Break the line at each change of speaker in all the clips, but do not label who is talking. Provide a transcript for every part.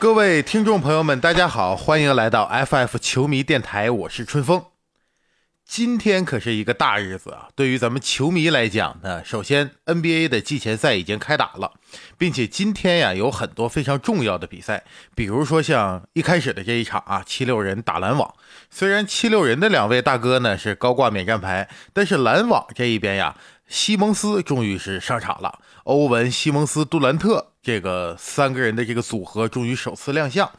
各位听众朋友们，大家好，欢迎来到 FF 球迷电台，我是春风。今天可是一个大日子啊！对于咱们球迷来讲呢，首先 NBA 的季前赛已经开打了，并且今天呀有很多非常重要的比赛，比如说像一开始的这一场啊，七六人打篮网。虽然七六人的两位大哥呢是高挂免战牌，但是篮网这一边呀，西蒙斯终于是上场了，欧文、西蒙斯、杜兰特。这个三个人的这个组合终于首次亮相，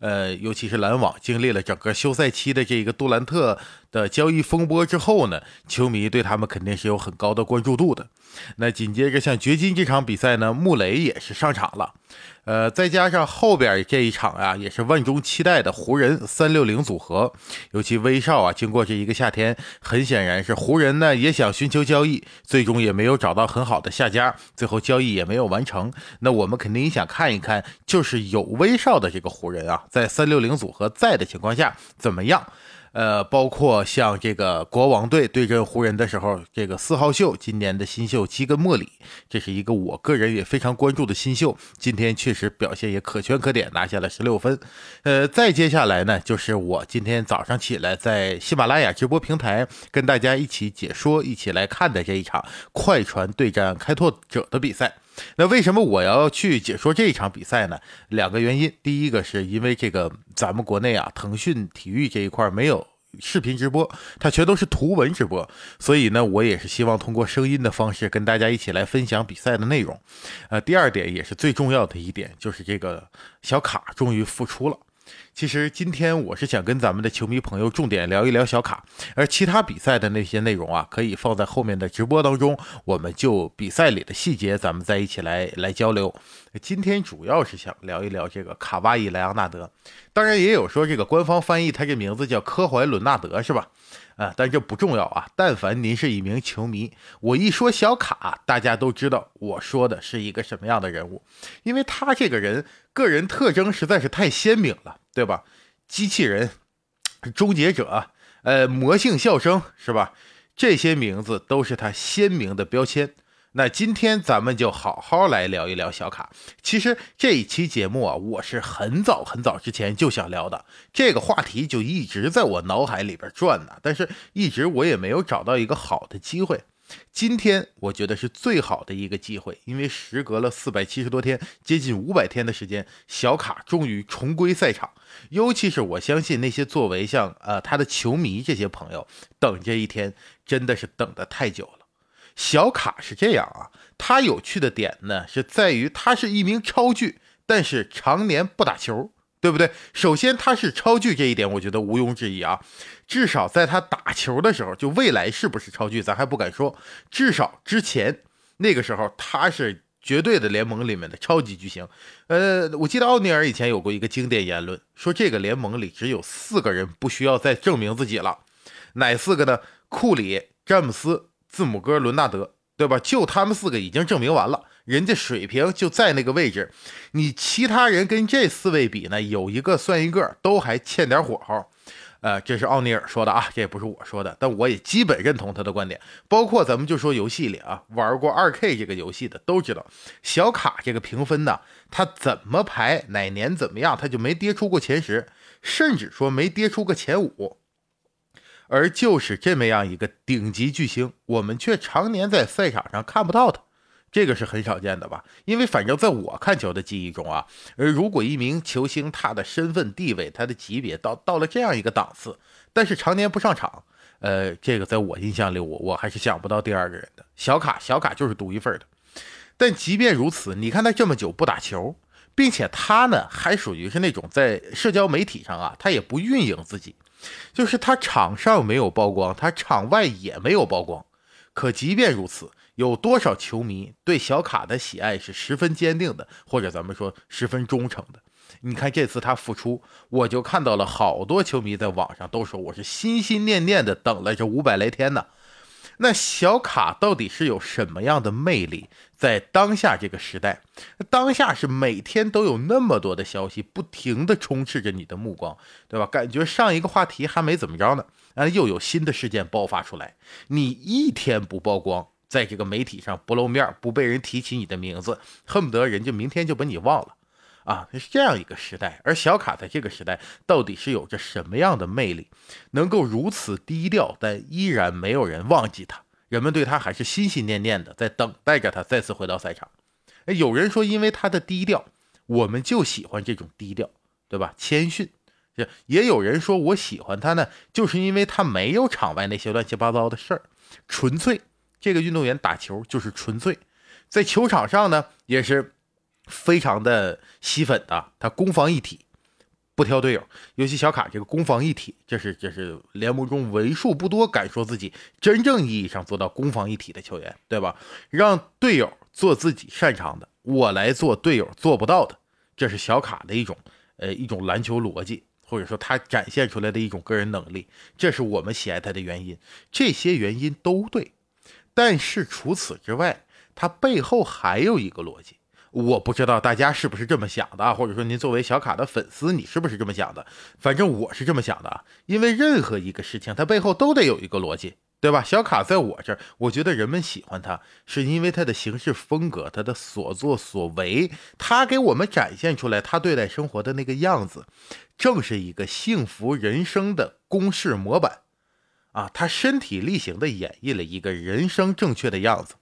呃，尤其是篮网经历了整个休赛期的这个杜兰特的交易风波之后呢，球迷对他们肯定是有很高的关注度的。那紧接着像掘金这场比赛呢，穆雷也是上场了。呃，再加上后边这一场啊，也是万众期待的湖人三六零组合，尤其威少啊，经过这一个夏天，很显然是湖人呢也想寻求交易，最终也没有找到很好的下家，最后交易也没有完成。那我们肯定也想看一看，就是有威少的这个湖人啊，在三六零组合在的情况下怎么样。呃，包括像这个国王队对阵湖人的时候，这个四号秀今年的新秀基根莫里，这是一个我个人也非常关注的新秀，今天确实表现也可圈可点，拿下了十六分。呃，再接下来呢，就是我今天早上起来在喜马拉雅直播平台跟大家一起解说、一起来看的这一场快船对战开拓者的比赛。那为什么我要去解说这一场比赛呢？两个原因，第一个是因为这个咱们国内啊，腾讯体育这一块没有视频直播，它全都是图文直播，所以呢，我也是希望通过声音的方式跟大家一起来分享比赛的内容。呃，第二点也是最重要的一点，就是这个小卡终于复出了。其实今天我是想跟咱们的球迷朋友重点聊一聊小卡，而其他比赛的那些内容啊，可以放在后面的直播当中，我们就比赛里的细节，咱们再一起来来交流。今天主要是想聊一聊这个卡哇伊莱昂纳德，当然也有说这个官方翻译他这名字叫科怀伦纳德，是吧？啊，但这不重要啊。但凡您是一名球迷，我一说小卡，大家都知道我说的是一个什么样的人物，因为他这个人个人特征实在是太鲜明了，对吧？机器人、终结者、呃，魔性笑声，是吧？这些名字都是他鲜明的标签。那今天咱们就好好来聊一聊小卡。其实这一期节目啊，我是很早很早之前就想聊的，这个话题就一直在我脑海里边转呢，但是一直我也没有找到一个好的机会。今天我觉得是最好的一个机会，因为时隔了四百七十多天，接近五百天的时间，小卡终于重归赛场。尤其是我相信那些作为像呃他的球迷这些朋友，等这一天真的是等得太久了。小卡是这样啊，他有趣的点呢，是在于他是一名超巨，但是常年不打球，对不对？首先他是超巨这一点，我觉得毋庸置疑啊。至少在他打球的时候，就未来是不是超巨，咱还不敢说。至少之前那个时候，他是绝对的联盟里面的超级巨星。呃，我记得奥尼尔以前有过一个经典言论，说这个联盟里只有四个人不需要再证明自己了，哪四个呢？库里、詹姆斯。字母哥、伦纳德，对吧？就他们四个已经证明完了，人家水平就在那个位置。你其他人跟这四位比呢，有一个算一个，都还欠点火候。呃，这是奥尼尔说的啊，这也不是我说的，但我也基本认同他的观点。包括咱们就说游戏里啊，玩过二 K 这个游戏的都知道，小卡这个评分呢，他怎么排，哪年怎么样，他就没跌出过前十，甚至说没跌出个前五。而就是这么样一个顶级巨星，我们却常年在赛场上看不到他，这个是很少见的吧？因为反正在我看球的记忆中啊，而如果一名球星他的身份地位、他的级别到到了这样一个档次，但是常年不上场，呃，这个在我印象里，我我还是想不到第二个人的。小卡，小卡就是独一份的。但即便如此，你看他这么久不打球，并且他呢还属于是那种在社交媒体上啊，他也不运营自己。就是他场上没有曝光，他场外也没有曝光。可即便如此，有多少球迷对小卡的喜爱是十分坚定的，或者咱们说十分忠诚的？你看这次他复出，我就看到了好多球迷在网上都说我是心心念念的等了这五百来天呢。那小卡到底是有什么样的魅力？在当下这个时代，当下是每天都有那么多的消息不停的充斥着你的目光，对吧？感觉上一个话题还没怎么着呢，啊，又有新的事件爆发出来。你一天不曝光，在这个媒体上不露面，不被人提起你的名字，恨不得人家明天就把你忘了。啊，是这样一个时代。而小卡在这个时代到底是有着什么样的魅力，能够如此低调，但依然没有人忘记他，人们对他还是心心念念的，在等待着他再次回到赛场。有人说，因为他的低调，我们就喜欢这种低调，对吧？谦逊。也有人说我喜欢他呢，就是因为他没有场外那些乱七八糟的事儿，纯粹。这个运动员打球就是纯粹，在球场上呢也是非常的吸粉的。他攻防一体，不挑队友。尤其小卡这个攻防一体，这是这是联盟中为数不多敢说自己真正意义上做到攻防一体的球员，对吧？让队友做自己擅长的，我来做队友做不到的，这是小卡的一种呃一种篮球逻辑。或者说他展现出来的一种个人能力，这是我们喜爱他的原因。这些原因都对，但是除此之外，他背后还有一个逻辑，我不知道大家是不是这么想的，或者说您作为小卡的粉丝，你是不是这么想的？反正我是这么想的啊，因为任何一个事情，它背后都得有一个逻辑。对吧？小卡在我这儿，我觉得人们喜欢他，是因为他的行事风格，他的所作所为，他给我们展现出来他对待生活的那个样子，正是一个幸福人生的公式模板啊！他身体力行的演绎了一个人生正确的样子。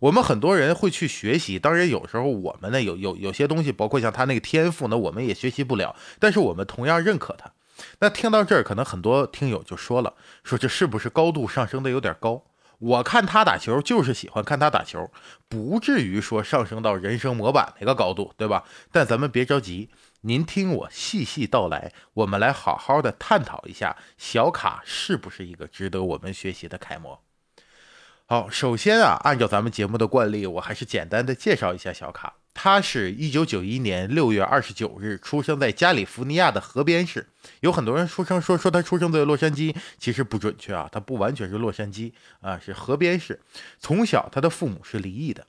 我们很多人会去学习，当然有时候我们呢有有有些东西，包括像他那个天赋呢，我们也学习不了，但是我们同样认可他。那听到这儿，可能很多听友就说了：“说这是不是高度上升的有点高？”我看他打球就是喜欢看他打球，不至于说上升到人生模板那个高度，对吧？但咱们别着急，您听我细细道来，我们来好好的探讨一下小卡是不是一个值得我们学习的楷模。好，首先啊，按照咱们节目的惯例，我还是简单的介绍一下小卡。他是一九九一年六月二十九日出生在加利福尼亚的河边市。有很多人出生说说他出生在洛杉矶，其实不准确啊，他不完全是洛杉矶啊，是河边市。从小他的父母是离异的，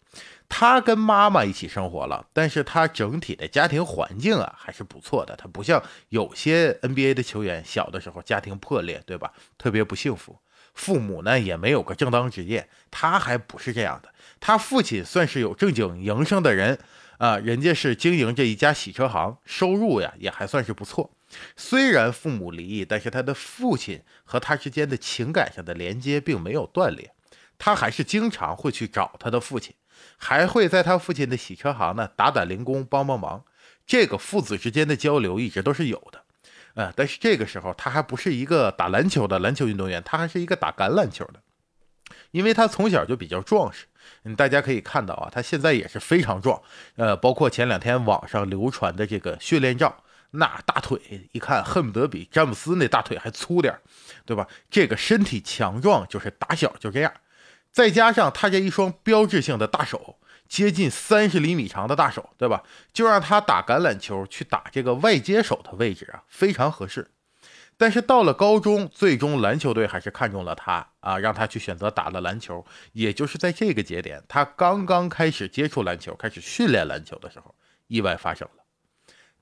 他跟妈妈一起生活了，但是他整体的家庭环境啊还是不错的。他不像有些 NBA 的球员，小的时候家庭破裂，对吧？特别不幸福，父母呢也没有个正当职业，他还不是这样的。他父亲算是有正经营生的人啊，人家是经营着一家洗车行，收入呀也还算是不错。虽然父母离异，但是他的父亲和他之间的情感上的连接并没有断裂，他还是经常会去找他的父亲，还会在他父亲的洗车行呢打打零工，帮帮忙。这个父子之间的交流一直都是有的，呃，但是这个时候他还不是一个打篮球的篮球运动员，他还是一个打橄榄球的，因为他从小就比较壮实。大家可以看到啊，他现在也是非常壮，呃，包括前两天网上流传的这个训练照，那大腿一看恨不得比詹姆斯那大腿还粗点对吧？这个身体强壮就是打小就这样，再加上他这一双标志性的大手，接近三十厘米长的大手，对吧？就让他打橄榄球去打这个外接手的位置啊，非常合适。但是到了高中，最终篮球队还是看中了他啊，让他去选择打了篮球。也就是在这个节点，他刚刚开始接触篮球、开始训练篮球的时候，意外发生了。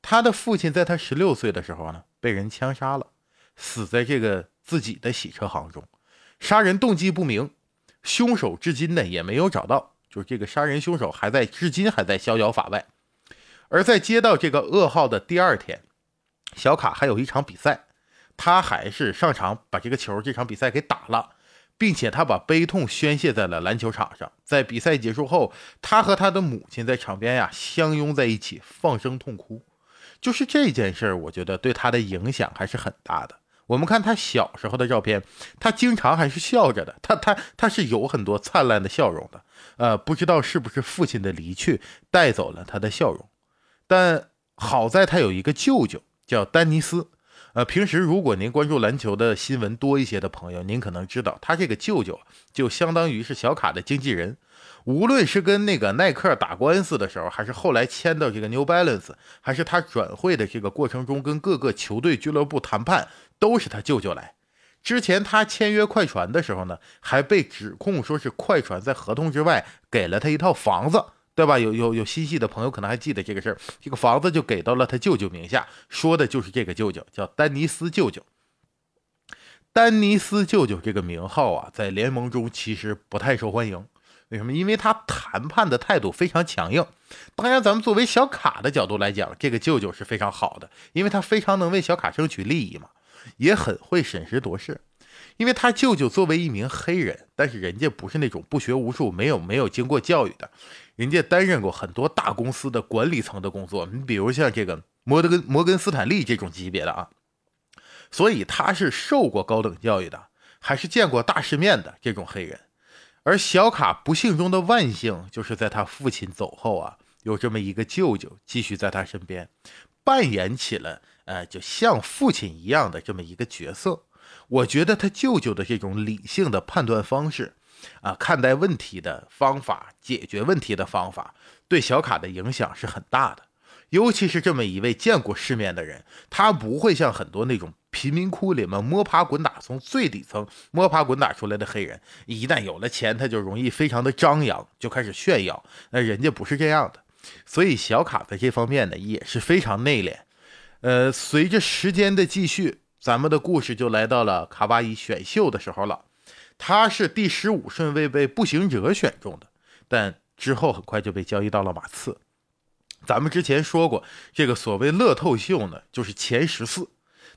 他的父亲在他十六岁的时候呢，被人枪杀了，死在这个自己的洗车行中。杀人动机不明，凶手至今呢也没有找到，就是这个杀人凶手还在，至今还在逍遥法外。而在接到这个噩耗的第二天，小卡还有一场比赛。他还是上场把这个球这场比赛给打了，并且他把悲痛宣泄在了篮球场上。在比赛结束后，他和他的母亲在场边呀相拥在一起，放声痛哭。就是这件事儿，我觉得对他的影响还是很大的。我们看他小时候的照片，他经常还是笑着的，他他他是有很多灿烂的笑容的。呃，不知道是不是父亲的离去带走了他的笑容，但好在他有一个舅舅叫丹尼斯。呃，平时如果您关注篮球的新闻多一些的朋友，您可能知道，他这个舅舅就相当于是小卡的经纪人。无论是跟那个耐克打官司的时候，还是后来签到这个 New Balance，还是他转会的这个过程中跟各个球队俱乐部谈判，都是他舅舅来。之前他签约快船的时候呢，还被指控说是快船在合同之外给了他一套房子。对吧？有有有心细的朋友可能还记得这个事儿，这个房子就给到了他舅舅名下，说的就是这个舅舅，叫丹尼斯舅舅。丹尼斯舅舅这个名号啊，在联盟中其实不太受欢迎，为什么？因为他谈判的态度非常强硬。当然，咱们作为小卡的角度来讲，这个舅舅是非常好的，因为他非常能为小卡争取利益嘛，也很会审时度势。因为他舅舅作为一名黑人，但是人家不是那种不学无术、没有没有经过教育的，人家担任过很多大公司的管理层的工作。你比如像这个摩德根、摩根斯坦利这种级别的啊，所以他是受过高等教育的，还是见过大世面的这种黑人。而小卡不幸中的万幸，就是在他父亲走后啊，有这么一个舅舅继续在他身边，扮演起了呃，就像父亲一样的这么一个角色。我觉得他舅舅的这种理性的判断方式，啊，看待问题的方法，解决问题的方法，对小卡的影响是很大的。尤其是这么一位见过世面的人，他不会像很多那种贫民窟里面摸爬滚打，从最底层摸爬滚打出来的黑人，一旦有了钱，他就容易非常的张扬，就开始炫耀。那人家不是这样的，所以小卡在这方面呢也是非常内敛。呃，随着时间的继续。咱们的故事就来到了卡哇伊选秀的时候了，他是第十五顺位被步行者选中的，但之后很快就被交易到了马刺。咱们之前说过，这个所谓乐透秀呢，就是前十四，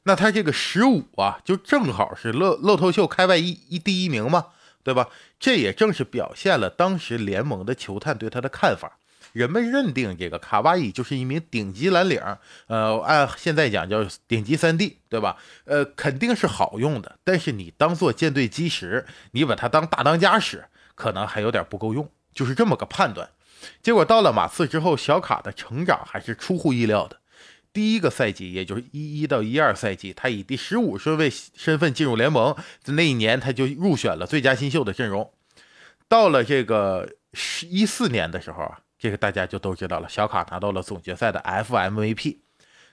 那他这个十五啊，就正好是乐乐透秀开外一一第一名嘛，对吧？这也正是表现了当时联盟的球探对他的看法。人们认定这个卡哇伊就是一名顶级蓝领，呃，按现在讲叫顶级三 D，对吧？呃，肯定是好用的，但是你当做舰队基石，你把它当大当家使，可能还有点不够用，就是这么个判断。结果到了马刺之后，小卡的成长还是出乎意料的。第一个赛季，也就是一一到一二赛季，他以第十五顺位身份进入联盟，在那一年他就入选了最佳新秀的阵容。到了这个十一四年的时候啊。这个大家就都知道了，小卡拿到了总决赛的 FMVP，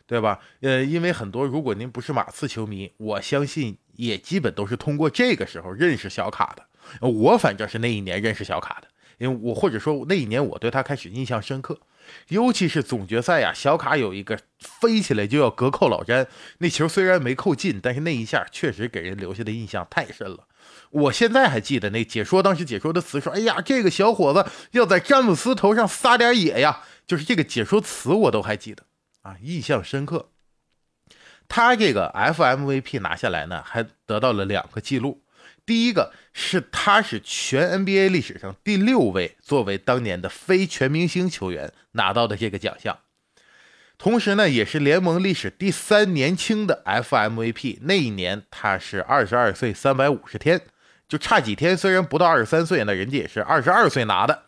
对吧？呃，因为很多如果您不是马刺球迷，我相信也基本都是通过这个时候认识小卡的。我反正是那一年认识小卡的，因为我或者说那一年我对他开始印象深刻，尤其是总决赛呀，小卡有一个飞起来就要隔扣老詹，那球虽然没扣进，但是那一下确实给人留下的印象太深了。我现在还记得那解说当时解说的词说：“哎呀，这个小伙子要在詹姆斯头上撒点野呀！”就是这个解说词我都还记得啊，印象深刻。他这个 FMVP 拿下来呢，还得到了两个记录。第一个是他是全 NBA 历史上第六位作为当年的非全明星球员拿到的这个奖项，同时呢，也是联盟历史第三年轻的 FMVP。那一年他是二十二岁三百五十天。就差几天，虽然不到二十三岁，那人家也是二十二岁拿的，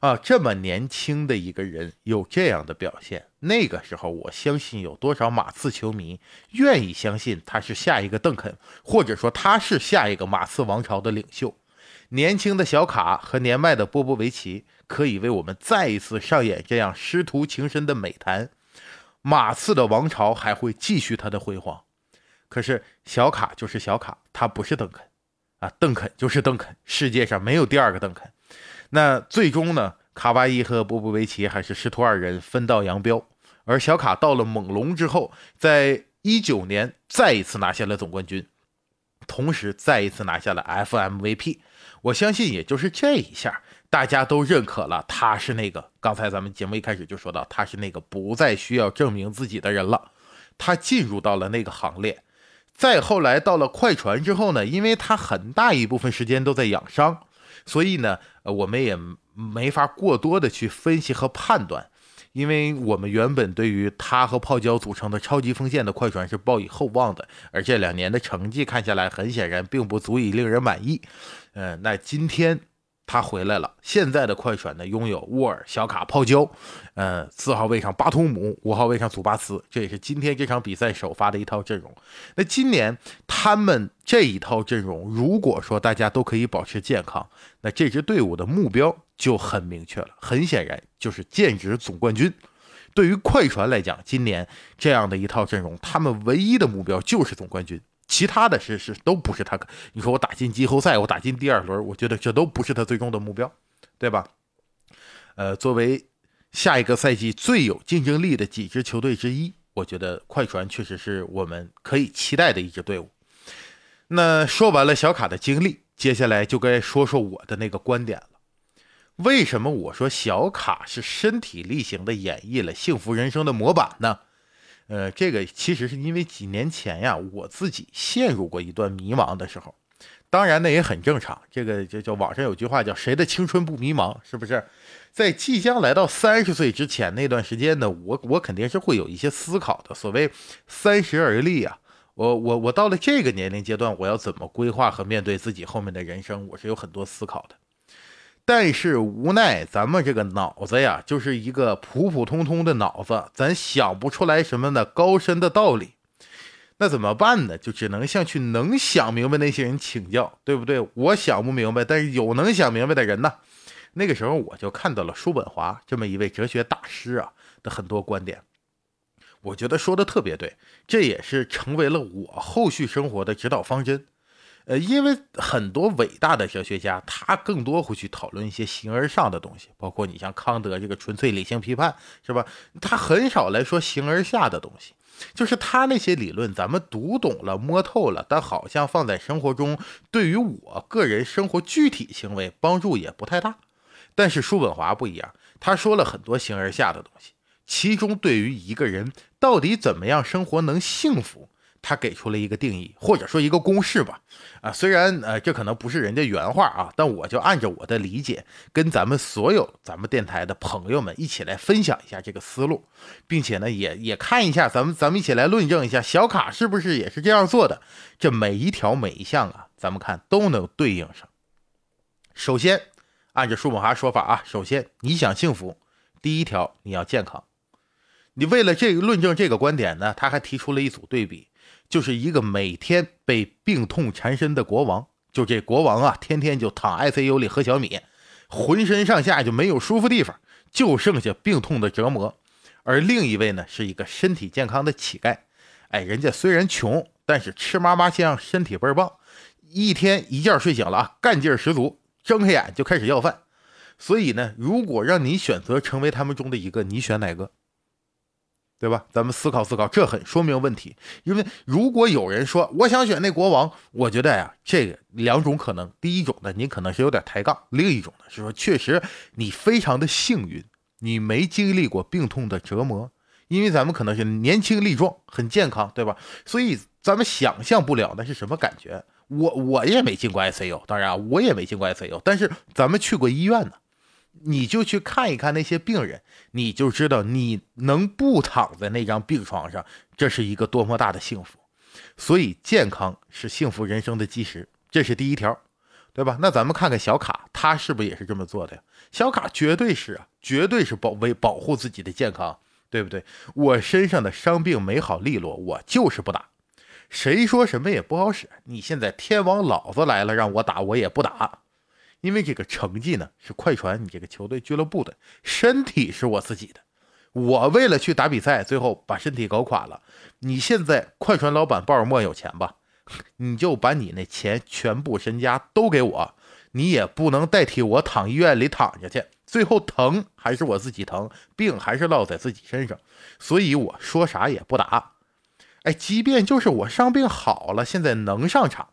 啊，这么年轻的一个人有这样的表现，那个时候我相信有多少马刺球迷愿意相信他是下一个邓肯，或者说他是下一个马刺王朝的领袖。年轻的小卡和年迈的波波维奇可以为我们再一次上演这样师徒情深的美谈，马刺的王朝还会继续他的辉煌。可是小卡就是小卡，他不是邓肯。啊，邓肯就是邓肯，世界上没有第二个邓肯。那最终呢，卡哇伊和波波维奇还是师徒二人分道扬镳。而小卡到了猛龙之后，在一九年再一次拿下了总冠军，同时再一次拿下了 FMVP。我相信，也就是这一下，大家都认可了他是那个。刚才咱们节目一开始就说到，他是那个不再需要证明自己的人了，他进入到了那个行列。再后来到了快船之后呢，因为他很大一部分时间都在养伤，所以呢，呃，我们也没法过多的去分析和判断，因为我们原本对于他和泡椒组成的超级锋线的快船是抱以厚望的，而这两年的成绩看下来，很显然并不足以令人满意。嗯，那今天。他回来了。现在的快船呢，拥有沃尔、小卡、泡椒，呃，四号位上巴图姆，五号位上祖巴茨，这也是今天这场比赛首发的一套阵容。那今年他们这一套阵容，如果说大家都可以保持健康，那这支队伍的目标就很明确了。很显然，就是剑指总冠军。对于快船来讲，今年这样的一套阵容，他们唯一的目标就是总冠军。其他的是是都不是他，你说我打进季后赛，我打进第二轮，我觉得这都不是他最终的目标，对吧？呃，作为下一个赛季最有竞争力的几支球队之一，我觉得快船确实是我们可以期待的一支队伍。那说完了小卡的经历，接下来就该说说我的那个观点了。为什么我说小卡是身体力行的演绎了幸福人生的模板呢？呃，这个其实是因为几年前呀，我自己陷入过一段迷茫的时候。当然，那也很正常。这个就叫网上有句话叫“谁的青春不迷茫”，是不是？在即将来到三十岁之前那段时间呢，我我肯定是会有一些思考的。所谓三十而立啊，我我我到了这个年龄阶段，我要怎么规划和面对自己后面的人生，我是有很多思考的。但是无奈咱们这个脑子呀，就是一个普普通通的脑子，咱想不出来什么的高深的道理。那怎么办呢？就只能向去能想明白那些人请教，对不对？我想不明白，但是有能想明白的人呢。那个时候我就看到了叔本华这么一位哲学大师啊的很多观点，我觉得说的特别对，这也是成为了我后续生活的指导方针。呃，因为很多伟大的哲学家，他更多会去讨论一些形而上的东西，包括你像康德这个纯粹理性批判，是吧？他很少来说形而下的东西。就是他那些理论，咱们读懂了、摸透了，但好像放在生活中，对于我个人生活具体行为帮助也不太大。但是叔本华不一样，他说了很多形而下的东西，其中对于一个人到底怎么样生活能幸福。他给出了一个定义，或者说一个公式吧，啊，虽然呃这可能不是人家原话啊，但我就按照我的理解，跟咱们所有咱们电台的朋友们一起来分享一下这个思路，并且呢也也看一下咱们咱们一起来论证一下小卡是不是也是这样做的，这每一条每一项啊，咱们看都能对应上。首先按照叔本华说法啊，首先你想幸福，第一条你要健康，你为了这个论证这个观点呢，他还提出了一组对比。就是一个每天被病痛缠身的国王，就这国王啊，天天就躺 ICU 里喝小米，浑身上下就没有舒服地方，就剩下病痛的折磨。而另一位呢，是一个身体健康的乞丐，哎，人家虽然穷，但是吃嘛嘛香，身体倍儿棒，一天一觉睡醒了啊，干劲十足，睁开眼就开始要饭。所以呢，如果让你选择成为他们中的一个，你选哪个？对吧？咱们思考思考，这很说明问题。因为如果有人说我想选那国王，我觉得呀，这个两种可能。第一种呢，你可能是有点抬杠；另一种呢，是说确实你非常的幸运，你没经历过病痛的折磨。因为咱们可能是年轻力壮，很健康，对吧？所以咱们想象不了那是什么感觉。我我也没进过 ICU，当然啊我也没进过 ICU，但是咱们去过医院呢。你就去看一看那些病人，你就知道你能不躺在那张病床上，这是一个多么大的幸福。所以健康是幸福人生的基石，这是第一条，对吧？那咱们看看小卡，他是不是也是这么做的呀？小卡绝对是啊，绝对是保为保护自己的健康，对不对？我身上的伤病没好利落，我就是不打。谁说什么也不好使？你现在天王老子来了，让我打我也不打。因为这个成绩呢是快船你这个球队俱乐部的，身体是我自己的。我为了去打比赛，最后把身体搞垮了。你现在快船老板鲍尔默有钱吧？你就把你那钱全部身家都给我，你也不能代替我躺医院里躺下去。最后疼还是我自己疼，病还是落在自己身上。所以我说啥也不打。哎，即便就是我伤病好了，现在能上场。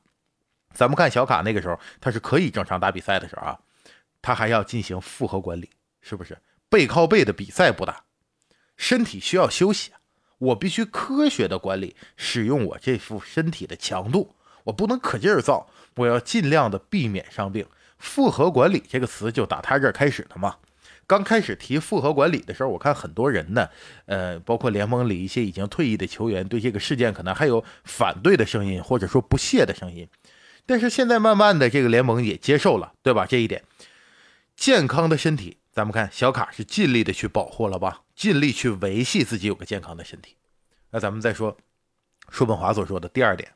咱们看小卡那个时候，他是可以正常打比赛的时候啊，他还要进行复合管理，是不是背靠背的比赛不打，身体需要休息？我必须科学的管理使用我这副身体的强度，我不能可劲儿造，我要尽量的避免伤病。复合管理这个词就打他这儿开始的嘛。刚开始提复合管理的时候，我看很多人呢，呃，包括联盟里一些已经退役的球员，对这个事件可能还有反对的声音，或者说不屑的声音。但是现在慢慢的，这个联盟也接受了，对吧？这一点，健康的身体，咱们看小卡是尽力的去保护了吧，尽力去维系自己有个健康的身体。那咱们再说，叔本华所说的第二点，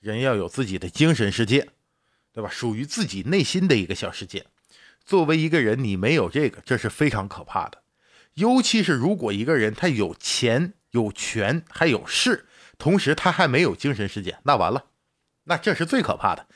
人要有自己的精神世界，对吧？属于自己内心的一个小世界。作为一个人，你没有这个，这是非常可怕的。尤其是如果一个人他有钱、有权、还有势，同时他还没有精神世界，那完了。那这是最可怕的，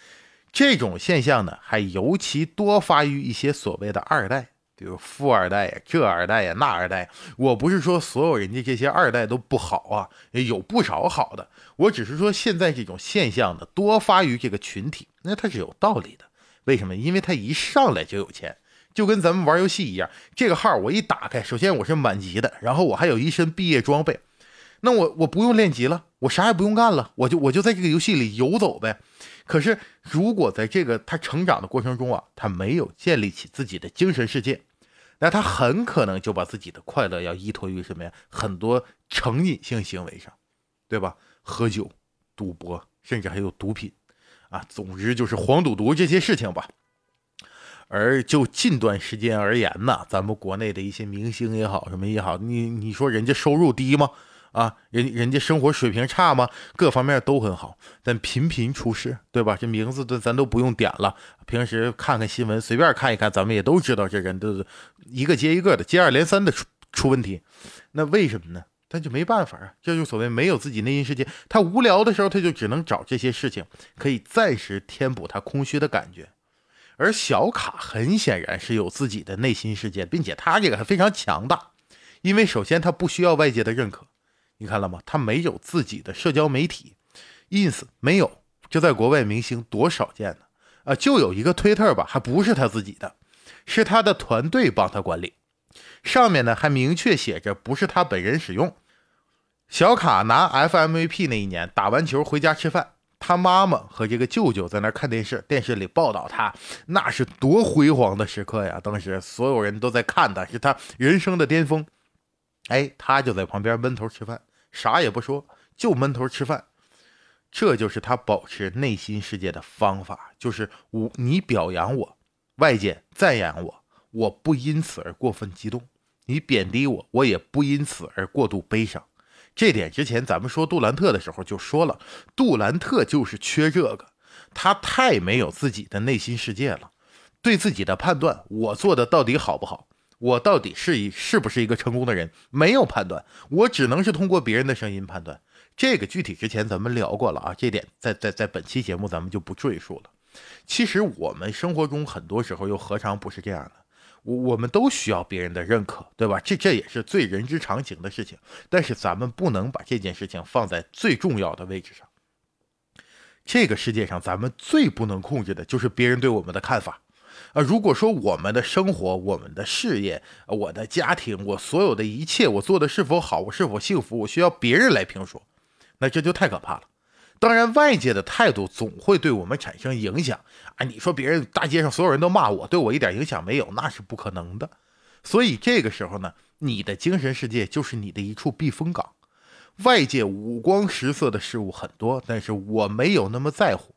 这种现象呢，还尤其多发于一些所谓的二代，比如富二代呀、这二代呀、那二代。我不是说所有人家这些二代都不好啊，有不少好的。我只是说现在这种现象呢，多发于这个群体，那它是有道理的。为什么？因为他一上来就有钱，就跟咱们玩游戏一样，这个号我一打开，首先我是满级的，然后我还有一身毕业装备，那我我不用练级了，我啥也不用干了，我就我就在这个游戏里游走呗。可是如果在这个他成长的过程中啊，他没有建立起自己的精神世界，那他很可能就把自己的快乐要依托于什么呀？很多成瘾性行为上，对吧？喝酒、赌博，甚至还有毒品，啊，总之就是黄赌毒这些事情吧。而就近段时间而言呢，咱们国内的一些明星也好，什么也好，你你说人家收入低吗？啊，人人家生活水平差吗？各方面都很好，但频频出事，对吧？这名字都咱都不用点了，平时看看新闻，随便看一看，咱们也都知道这人都一个接一个的，接二连三的出出问题。那为什么呢？他就没办法啊，这就所谓没有自己内心世界。他无聊的时候，他就只能找这些事情，可以暂时填补他空虚的感觉。而小卡很显然是有自己的内心世界，并且他这个还非常强大，因为首先他不需要外界的认可，你看了吗？他没有自己的社交媒体，ins 没有，这在国外明星多少见呢？啊，就有一个推特吧，还不是他自己的，是他的团队帮他管理，上面呢还明确写着不是他本人使用。小卡拿 FMVP 那一年打完球回家吃饭。他妈妈和这个舅舅在那看电视，电视里报道他，那是多辉煌的时刻呀！当时所有人都在看他，是他人生的巅峰。哎，他就在旁边闷头吃饭，啥也不说，就闷头吃饭。这就是他保持内心世界的方法，就是我你表扬我，外界赞扬我，我不因此而过分激动；你贬低我，我也不因此而过度悲伤。这点之前咱们说杜兰特的时候就说了，杜兰特就是缺这个，他太没有自己的内心世界了，对自己的判断，我做的到底好不好，我到底是一是不是一个成功的人，没有判断，我只能是通过别人的声音判断。这个具体之前咱们聊过了啊，这点在在在本期节目咱们就不赘述了。其实我们生活中很多时候又何尝不是这样的？我我们都需要别人的认可，对吧？这这也是最人之常情的事情。但是咱们不能把这件事情放在最重要的位置上。这个世界上，咱们最不能控制的就是别人对我们的看法。啊，如果说我们的生活、我们的事业、我的家庭、我所有的一切，我做的是否好，我是否幸福，我需要别人来评说，那这就太可怕了。当然，外界的态度总会对我们产生影响啊！你说别人大街上所有人都骂我，对我一点影响没有，那是不可能的。所以这个时候呢，你的精神世界就是你的一处避风港。外界五光十色的事物很多，但是我没有那么在乎。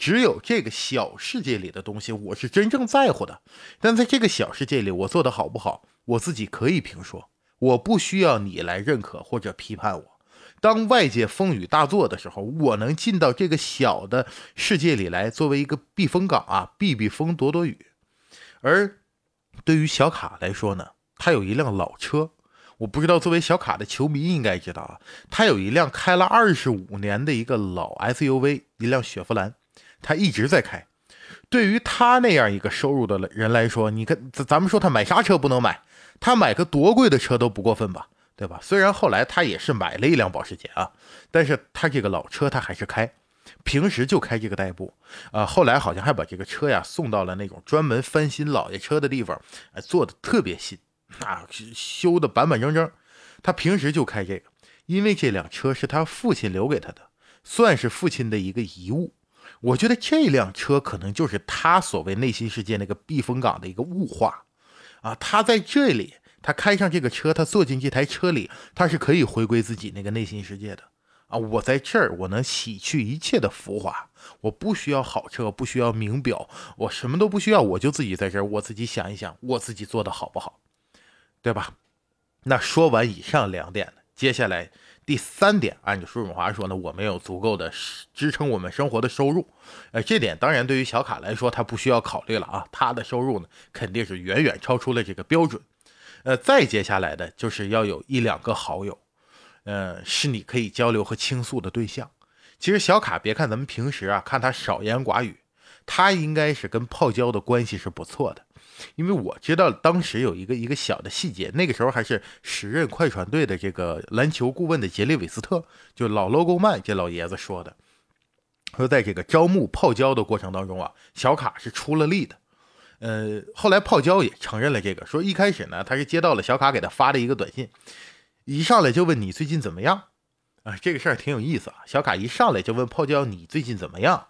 只有这个小世界里的东西，我是真正在乎的。但在这个小世界里，我做的好不好，我自己可以评说，我不需要你来认可或者批判我。当外界风雨大作的时候，我能进到这个小的世界里来，作为一个避风港啊，避避风，躲躲雨。而对于小卡来说呢，他有一辆老车，我不知道作为小卡的球迷应该知道啊，他有一辆开了二十五年的一个老 SUV，一辆雪佛兰，他一直在开。对于他那样一个收入的人来说，你看，咱咱们说他买啥车不能买，他买个多贵的车都不过分吧？对吧？虽然后来他也是买了一辆保时捷啊，但是他这个老车他还是开，平时就开这个代步啊。后来好像还把这个车呀送到了那种专门翻新老爷车的地方，哎，做的特别新啊，修的板板正正。他平时就开这个，因为这辆车是他父亲留给他的，算是父亲的一个遗物。我觉得这辆车可能就是他所谓内心世界那个避风港的一个物化啊，他在这里。他开上这个车，他坐进这台车里，他是可以回归自己那个内心世界的啊！我在这儿，我能洗去一切的浮华，我不需要好车，不需要名表，我什么都不需要，我就自己在这儿，我自己想一想，我自己做的好不好，对吧？那说完以上两点接下来第三点，按照舒永华说呢，我们有足够的支撑我们生活的收入，呃，这点当然对于小卡来说，他不需要考虑了啊，他的收入呢肯定是远远超出了这个标准。呃，再接下来的就是要有一两个好友，呃，是你可以交流和倾诉的对象。其实小卡，别看咱们平时啊看他少言寡语，他应该是跟泡椒的关系是不错的。因为我知道当时有一个一个小的细节，那个时候还是时任快船队的这个篮球顾问的杰里韦斯特，就老 logo 曼这老爷子说的，说在这个招募泡椒的过程当中啊，小卡是出了力的。呃，后来泡椒也承认了这个，说一开始呢，他是接到了小卡给他发的一个短信，一上来就问你最近怎么样啊？这个事儿挺有意思啊。小卡一上来就问泡椒你最近怎么样？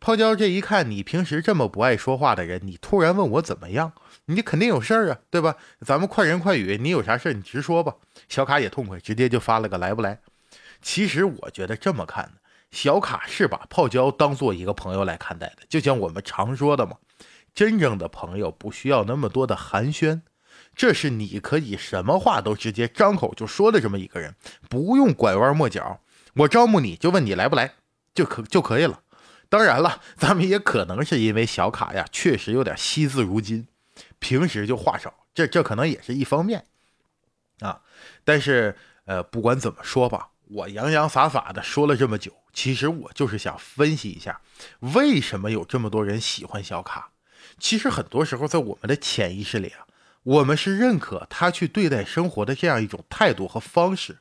泡椒这一看，你平时这么不爱说话的人，你突然问我怎么样，你肯定有事儿啊，对吧？咱们快人快语，你有啥事儿你直说吧。小卡也痛快，直接就发了个来不来。其实我觉得这么看呢，小卡是把泡椒当做一个朋友来看待的，就像我们常说的嘛。真正的朋友不需要那么多的寒暄，这是你可以什么话都直接张口就说的这么一个人，不用拐弯抹角。我招募你就问你来不来，就可就可以了。当然了，咱们也可能是因为小卡呀，确实有点惜字如金，平时就话少，这这可能也是一方面啊。但是呃，不管怎么说吧，我洋洋洒洒的说了这么久，其实我就是想分析一下，为什么有这么多人喜欢小卡。其实很多时候，在我们的潜意识里啊，我们是认可他去对待生活的这样一种态度和方式。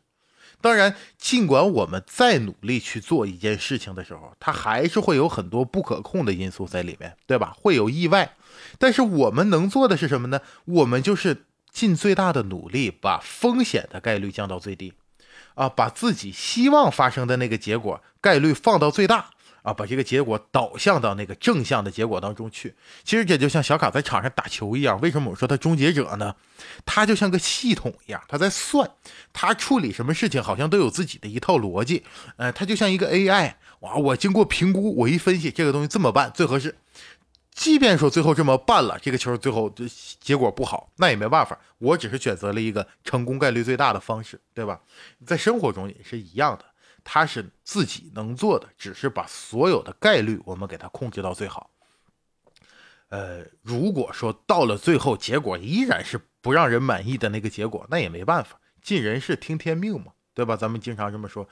当然，尽管我们再努力去做一件事情的时候，它还是会有很多不可控的因素在里面，对吧？会有意外。但是我们能做的是什么呢？我们就是尽最大的努力，把风险的概率降到最低，啊，把自己希望发生的那个结果概率放到最大。啊，把这个结果导向到那个正向的结果当中去。其实这就像小卡在场上打球一样。为什么我说他终结者呢？他就像个系统一样，他在算，他处理什么事情好像都有自己的一套逻辑。呃，他就像一个 AI。哇，我经过评估，我一分析这个东西这么办最合适。即便说最后这么办了，这个球最后结果不好，那也没办法。我只是选择了一个成功概率最大的方式，对吧？在生活中也是一样的。他是自己能做的，只是把所有的概率我们给他控制到最好。呃，如果说到了最后结果依然是不让人满意的那个结果，那也没办法，尽人事听天命嘛，对吧？咱们经常这么说。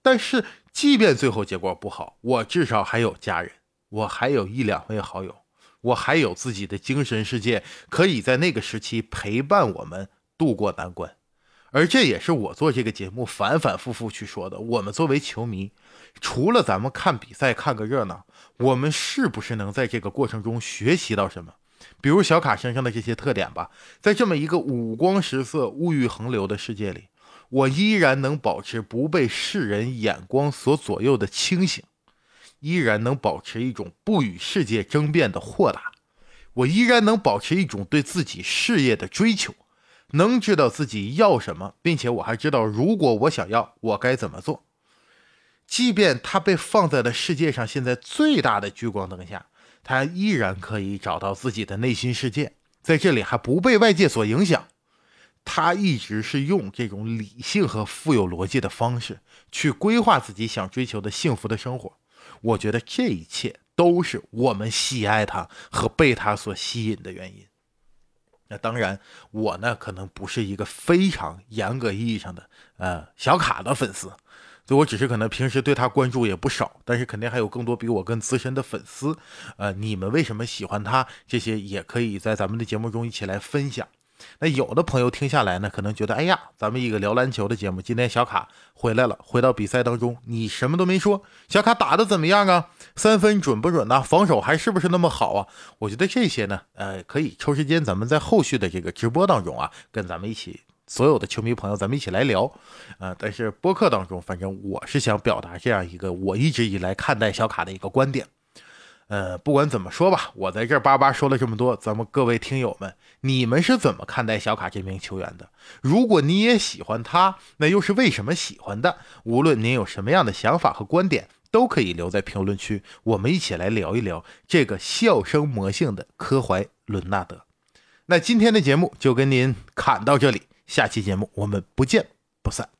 但是即便最后结果不好，我至少还有家人，我还有一两位好友，我还有自己的精神世界，可以在那个时期陪伴我们度过难关。而这也是我做这个节目反反复复去说的。我们作为球迷，除了咱们看比赛看个热闹，我们是不是能在这个过程中学习到什么？比如小卡身上的这些特点吧，在这么一个五光十色、物欲横流的世界里，我依然能保持不被世人眼光所左右的清醒，依然能保持一种不与世界争辩的豁达，我依然能保持一种对自己事业的追求。能知道自己要什么，并且我还知道，如果我想要，我该怎么做。即便他被放在了世界上现在最大的聚光灯下，他依然可以找到自己的内心世界，在这里还不被外界所影响。他一直是用这种理性和富有逻辑的方式去规划自己想追求的幸福的生活。我觉得这一切都是我们喜爱他和被他所吸引的原因。那当然，我呢可能不是一个非常严格意义上的呃小卡的粉丝，所以我只是可能平时对他关注也不少，但是肯定还有更多比我更资深的粉丝。呃，你们为什么喜欢他？这些也可以在咱们的节目中一起来分享。那有的朋友听下来呢，可能觉得，哎呀，咱们一个聊篮球的节目，今天小卡回来了，回到比赛当中，你什么都没说，小卡打的怎么样啊？三分准不准呢？防守还是不是那么好啊？我觉得这些呢，呃，可以抽时间，咱们在后续的这个直播当中啊，跟咱们一起所有的球迷朋友，咱们一起来聊，啊，但是播客当中，反正我是想表达这样一个我一直以来看待小卡的一个观点。呃，不管怎么说吧，我在这叭叭说了这么多，咱们各位听友们，你们是怎么看待小卡这名球员的？如果你也喜欢他，那又是为什么喜欢的？无论您有什么样的想法和观点，都可以留在评论区，我们一起来聊一聊这个笑声魔性的科怀伦纳德。那今天的节目就跟您侃到这里，下期节目我们不见不散。